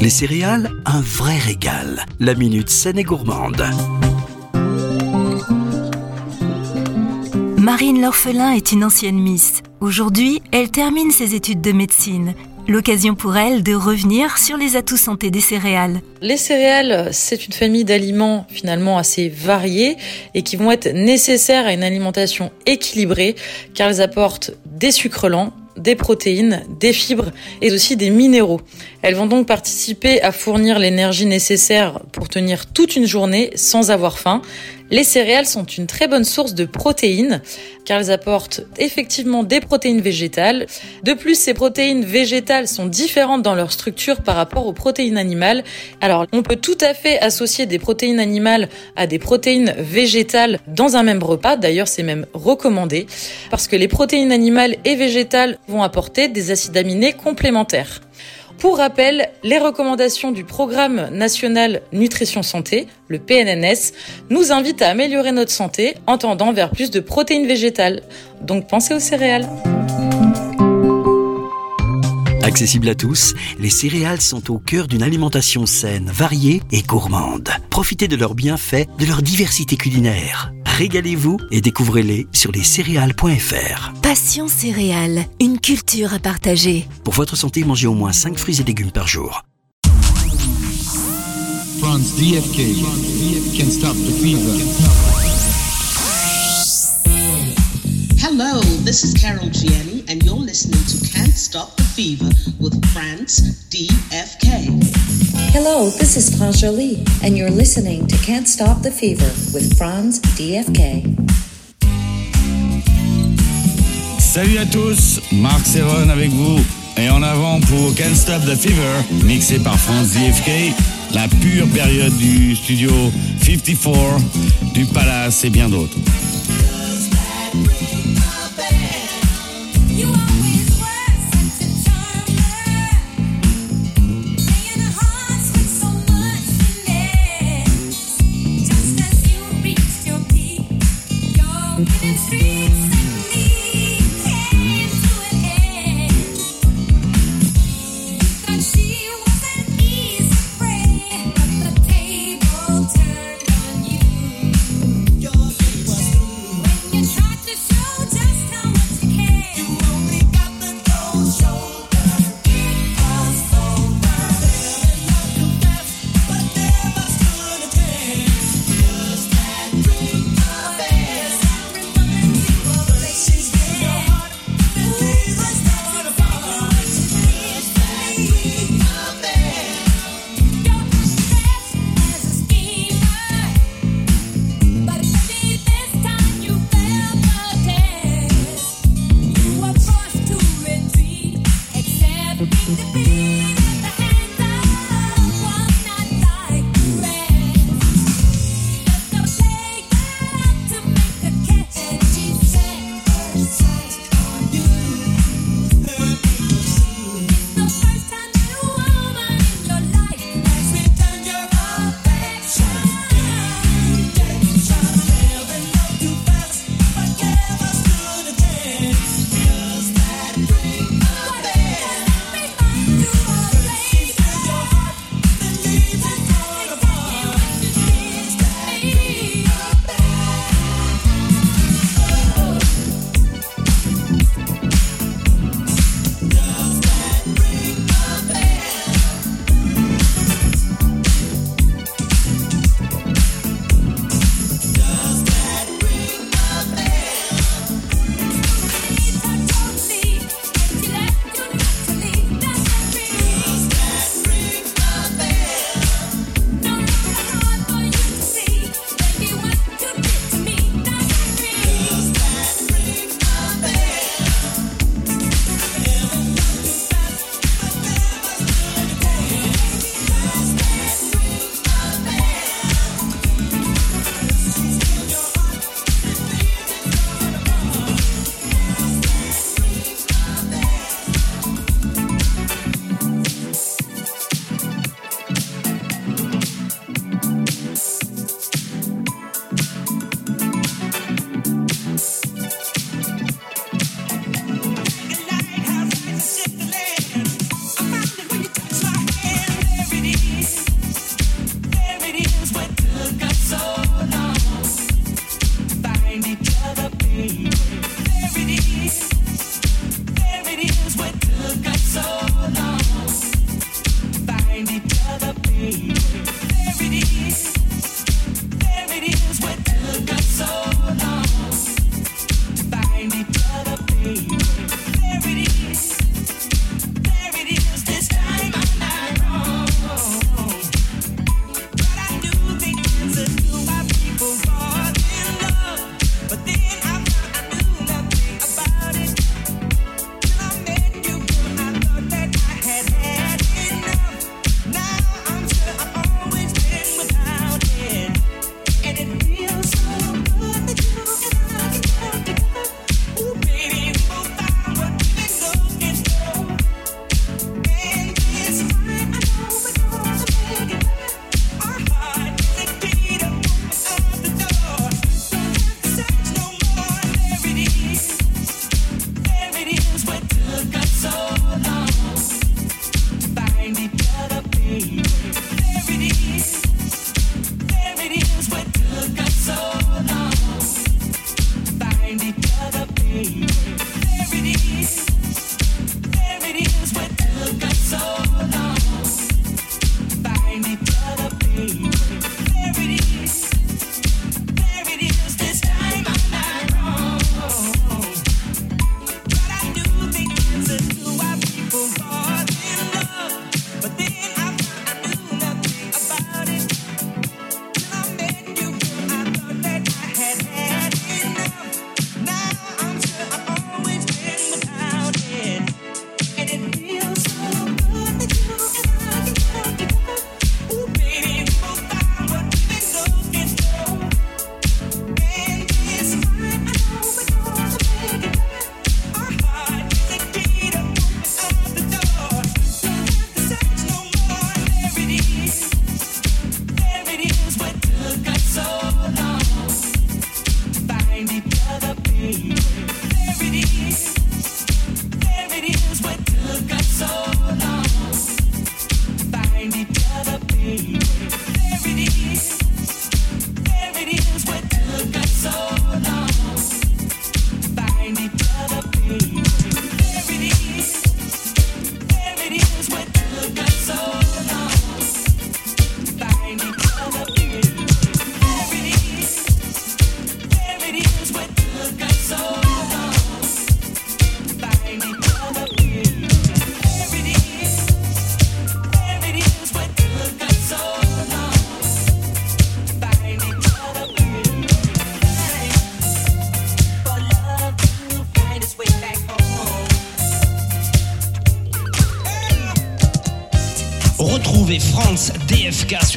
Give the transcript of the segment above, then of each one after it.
Les céréales, un vrai régal. La minute saine et gourmande. Marine L'Orphelin est une ancienne Miss. Aujourd'hui, elle termine ses études de médecine. L'occasion pour elle de revenir sur les atouts santé des céréales. Les céréales, c'est une famille d'aliments finalement assez variés et qui vont être nécessaires à une alimentation équilibrée car elles apportent des sucres lents, des protéines, des fibres et aussi des minéraux. Elles vont donc participer à fournir l'énergie nécessaire pour tenir toute une journée sans avoir faim. Les céréales sont une très bonne source de protéines car elles apportent effectivement des protéines végétales. De plus, ces protéines végétales sont différentes dans leur structure par rapport aux protéines animales. Alors, on peut tout à fait associer des protéines animales à des protéines végétales dans un même repas. D'ailleurs, c'est même recommandé parce que les protéines animales et végétales vont apporter des acides aminés complémentaires. Pour rappel, les recommandations du Programme national nutrition santé, le PNNS, nous invitent à améliorer notre santé en tendant vers plus de protéines végétales. Donc pensez aux céréales. Accessible à tous, les céréales sont au cœur d'une alimentation saine, variée et gourmande. Profitez de leurs bienfaits, de leur diversité culinaire. Régalez-vous et découvrez-les sur lescéréales.fr. Passion céréales, une culture à partager. Pour votre santé, mangez au moins 5 fruits et légumes par jour. France DFK can stop the fever. Hello, this is Carol Gianni, and you're listening to Can't Stop the Fever with France DFK. Hello, this is France Jolie, and you're listening to Can't Stop the Fever with Franz DFK. Salut à tous, Marc Serron avec vous. Et en avant pour Can't Stop the Fever, mixé par France DFK, la pure période du studio 54, du Palace et bien d'autres.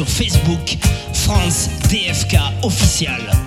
Facebook, France DFK official.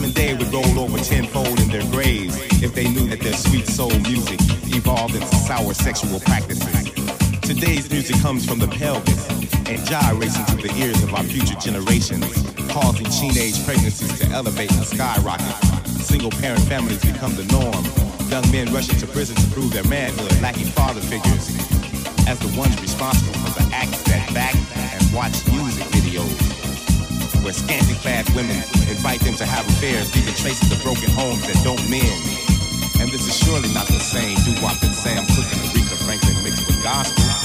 Time and day would roll over tenfold in their graves if they knew that their sweet soul music evolved into sour sexual practices. Today's music comes from the pelvis and gyrates into the ears of our future generations, causing teenage pregnancies to elevate and skyrocket. Single parent families become the norm. Young men rushing to prison to prove their manhood, lacking father figures as the ones responsible for the acts that back and watch music videos where scanty clad women invite them to have affairs, leaving traces of broken homes that don't mend. And this is surely not the same doo-wop that Sam Cooke and Aretha Franklin mixed with gospel.